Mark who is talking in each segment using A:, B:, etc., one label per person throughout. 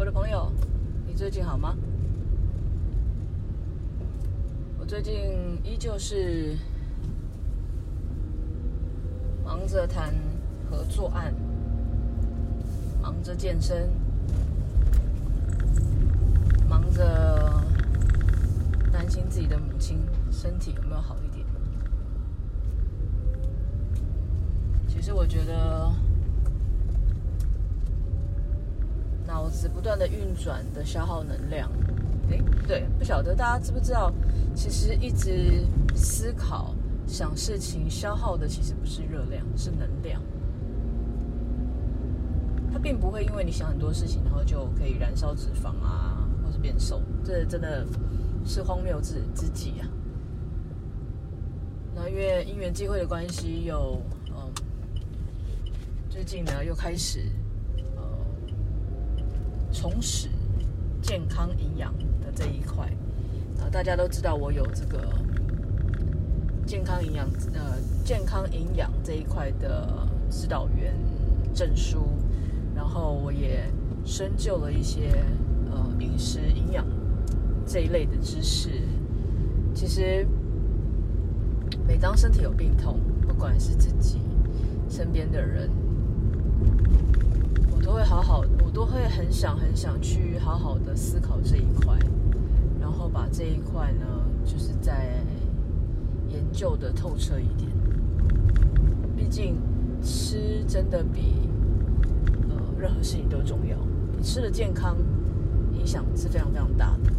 A: 我的朋友，你最近好吗？我最近依旧是忙着谈合作案，忙着健身，忙着担心自己的母亲身体有没有好一点。其实我觉得。脑子不断的运转的消耗能量，诶，对，不晓得大家知不知道，其实一直思考、想事情消耗的其实不是热量，是能量。它并不会因为你想很多事情，然后就可以燃烧脂肪啊，或是变瘦，这真的是荒谬之之极啊。那因为因缘际会的关系，又嗯，最近呢又开始。重拾健康营养的这一块啊，大家都知道我有这个健康营养呃健康营养这一块的指导员证书，然后我也深究了一些呃饮食营养这一类的知识。其实每当身体有病痛，不管是自己身边的人。都会好好，我都会很想很想去好好的思考这一块，然后把这一块呢，就是再研究的透彻一点。毕竟吃真的比呃任何事情都重要。你吃的健康影响是非常非常大的。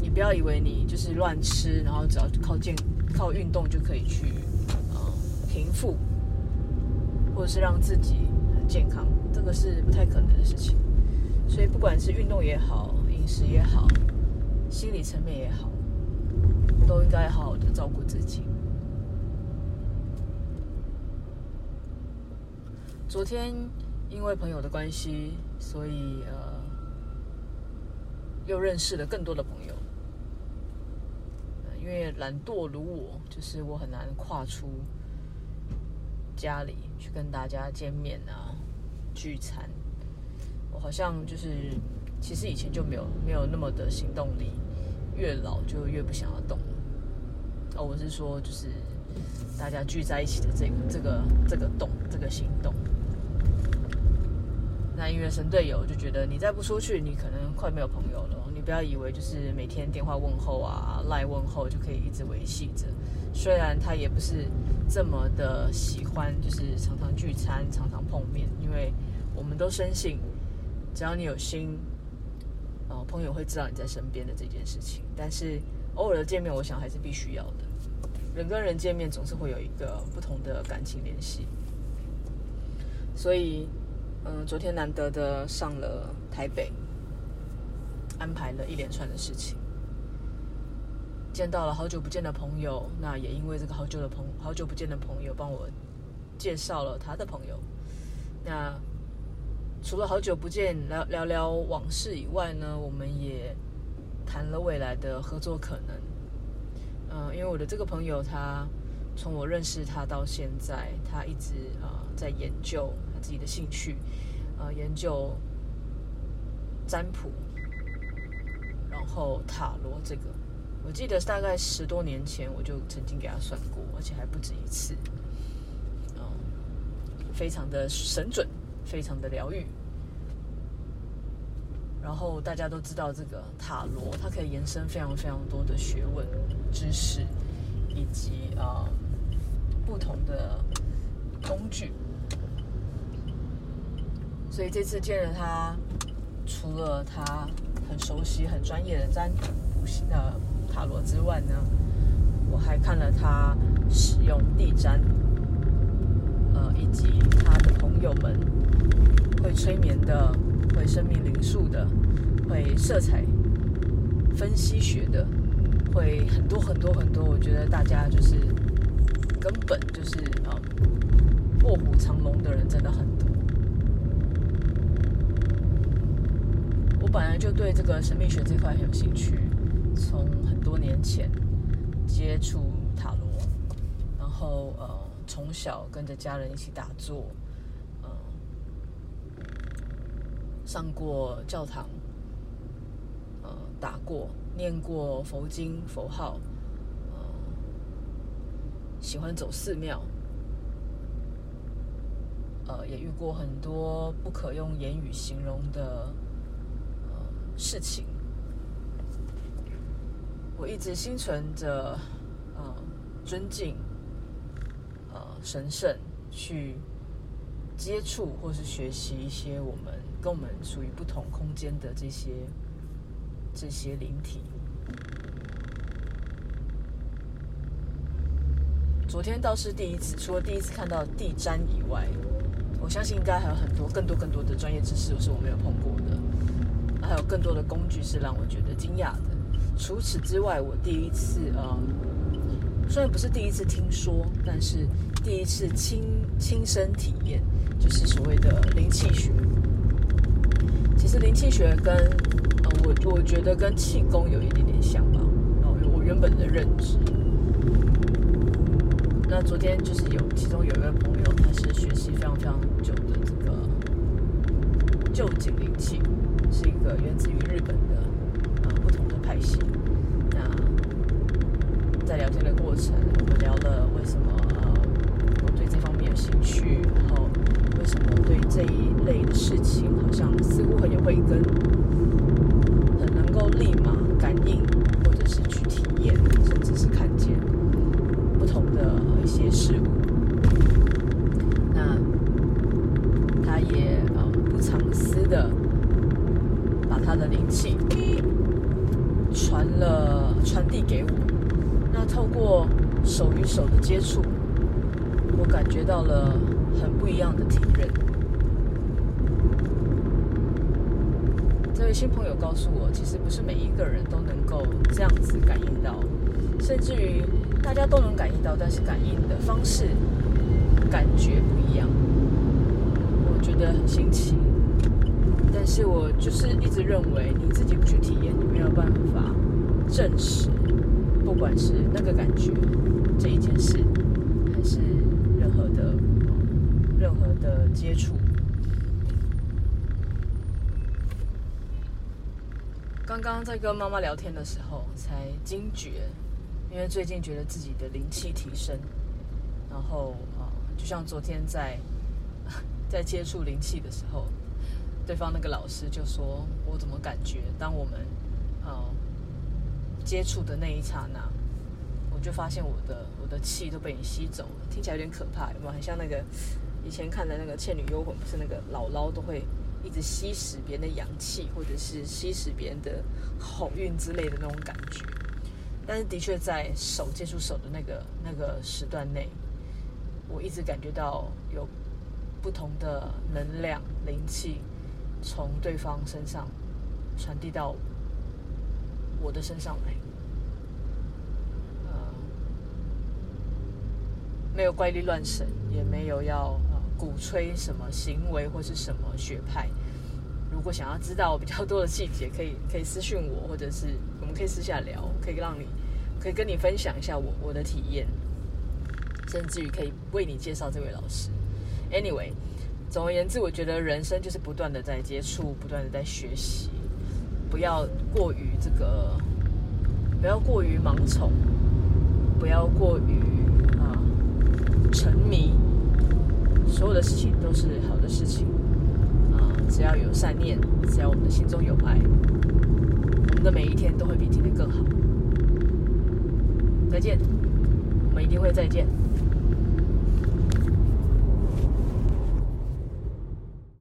A: 你不要以为你就是乱吃，然后只要靠健靠运动就可以去呃平复，或者是让自己很健康。这个是不太可能的事情，所以不管是运动也好，饮食也好，心理层面也好，都应该好好的照顾自己。昨天因为朋友的关系，所以呃，又认识了更多的朋友。因为懒惰如我，就是我很难跨出家里去跟大家见面啊。聚餐，我好像就是，其实以前就没有没有那么的行动力，越老就越不想要动。哦，我是说，就是大家聚在一起的这个这个这个动这个行动。那因为神队友就觉得你再不出去，你可能快没有朋友了。不要以为就是每天电话问候啊、赖问候就可以一直维系着。虽然他也不是这么的喜欢，就是常常聚餐、常常碰面，因为我们都深信，只要你有心，哦，朋友会知道你在身边的这件事情。但是偶尔的见面，我想还是必须要的。人跟人见面总是会有一个不同的感情联系。所以，嗯，昨天难得的上了台北，安排了一连串的事情。见到了好久不见的朋友，那也因为这个好久的朋好久不见的朋友帮我介绍了他的朋友。那除了好久不见聊聊聊往事以外呢，我们也谈了未来的合作可能。嗯，因为我的这个朋友他从我认识他到现在，他一直啊、在研究他自己的兴趣，啊、呃、研究占卜，然后塔罗这个。我记得大概十多年前，我就曾经给他算过，而且还不止一次。嗯，非常的神准，非常的疗愈。然后大家都知道，这个塔罗它可以延伸非常非常多的学问知识，以及啊、嗯、不同的工具。所以这次见了他，除了他很熟悉、很专业的占卜的。塔罗之外呢，我还看了他使用地占，呃，以及他的朋友们会催眠的、会生命灵数的、会色彩分析学的、会很多很多很多。我觉得大家就是根本就是啊，卧虎藏龙的人真的很多。本来就对这个神秘学这块很有兴趣。从很多年前接触塔罗，然后呃，从小跟着家人一起打坐，呃，上过教堂，呃，打过，念过佛经佛号，呃，喜欢走寺庙，呃，也遇过很多不可用言语形容的事情。我一直心存着呃尊敬，呃神圣去接触或是学习一些我们跟我们属于不同空间的这些这些灵体。昨天倒是第一次，除了第一次看到地毡以外，我相信应该还有很多更多更多的专业知识是我没有碰过的，还有更多的工具是让我觉得惊讶的。除此之外，我第一次呃，虽然不是第一次听说，但是第一次亲亲身体验，就是所谓的灵气学。其实灵气学跟呃，我我觉得跟气功有一点点像吧。哦，我原本的认知。那昨天就是有其中有一位朋友，他是学习非常非常久的这个旧景灵气，是一个源自于日本的。呃，不同的派系。那在聊天的过程，我们聊了为什么呃我对这方面有兴趣，然后为什么对这一类的事情好像似乎很有慧根，很能够立马感应，或者是去体验，甚至是看见不同的一些事物。那他也呃不藏私的把他的灵气。传了，传递给我。那透过手的接触，我感觉到了很不一样的体验。这位新朋友告诉我，其实不是每一个人都能够这样子感应到，甚至于大家都能感应到，但是感应的方式、感觉不一样。我觉得很新奇。但是我就是一直认为，你自己不去体验，你没有办法证实，不管是那个感觉这一件事，还是任何的任何的接触。刚刚在跟妈妈聊天的时候，才惊觉，因为最近觉得自己的灵气提升，然后啊，就像昨天在 在接触灵气的时候。对方那个老师就说：“我怎么感觉，当我们，呃，接触的那一刹那，就发现我的我的气都被你吸走了，听起来有点可怕，有没有？很像那个以前看的那个《倩女幽魂》，不是那个姥姥都会一直吸食别人的阳气，或者是吸食别人的好运之类的那种感觉。但是的确在手接触手的那个那个时段内，我一直感觉到有不同的能量灵气。”从对方身上传递到我的身上来，呃，没有怪力乱神，也没有要呃鼓吹什么行为或是什么学派。如果想要知道比较多的细节，可以可以私信我，或者是我们可以私下聊，可以让你可以跟你分享一下我我的体验，甚至于可以为你介绍这位老师。Anyway。总而言之，我觉得人生就是不断的在接触，不断的在学习，不要过于这个，不要过于盲从，不要过于沉迷。所有的事情都是好的事情啊，只要有善念，只要我们的心中有爱，我们的每一天都会比今天更好。再见，我们一定会再见。